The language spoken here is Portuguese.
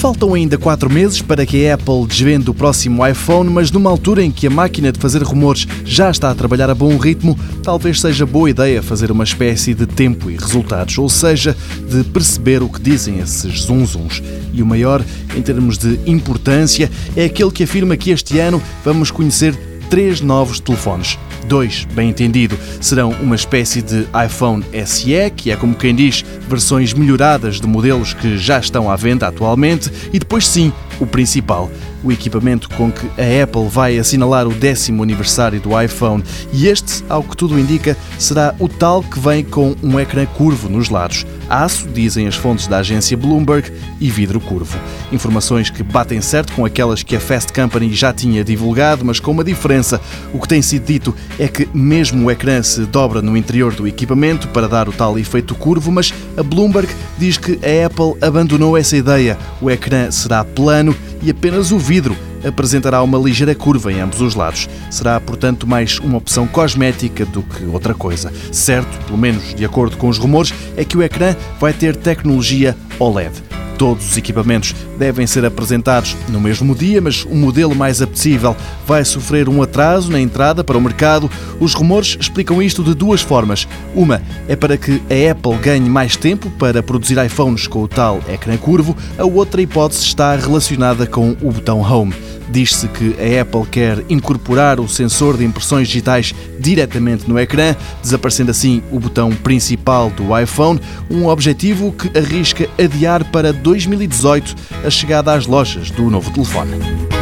Faltam ainda quatro meses para que a Apple desvende o próximo iPhone, mas numa altura em que a máquina de fazer rumores já está a trabalhar a bom ritmo, talvez seja boa ideia fazer uma espécie de tempo e resultados, ou seja, de perceber o que dizem esses zunzuns. E o maior, em termos de importância, é aquele que afirma que este ano vamos conhecer três novos telefones. Dois, bem entendido, serão uma espécie de iPhone SE, que é como quem diz, versões melhoradas de modelos que já estão à venda atualmente, e depois sim, o principal, o equipamento com que a Apple vai assinalar o décimo aniversário do iPhone. E este, ao que tudo indica, será o tal que vem com um ecrã curvo nos lados. Aço, dizem as fontes da agência Bloomberg, e vidro curvo. Informações que batem certo com aquelas que a Fast Company já tinha divulgado, mas com uma diferença. O que tem sido dito é que mesmo o ecrã se dobra no interior do equipamento para dar o tal efeito curvo, mas a Bloomberg diz que a Apple abandonou essa ideia. O ecrã será plano e apenas o vidro apresentará uma ligeira curva em ambos os lados. Será, portanto, mais uma opção cosmética do que outra coisa. Certo, pelo menos de acordo com os rumores, é que o ecrã vai ter tecnologia OLED. Todos os equipamentos devem ser apresentados no mesmo dia, mas o modelo mais apetecível vai sofrer um atraso na entrada para o mercado. Os rumores explicam isto de duas formas. Uma é para que a Apple ganhe mais tempo para produzir iPhones com o tal ecrã curvo, a outra hipótese está relacionada com o botão Home. Diz-se que a Apple quer incorporar o sensor de impressões digitais diretamente no ecrã, desaparecendo assim o botão principal do iPhone, um objetivo que arrisca adiar para 2018 a chegada às lojas do novo telefone.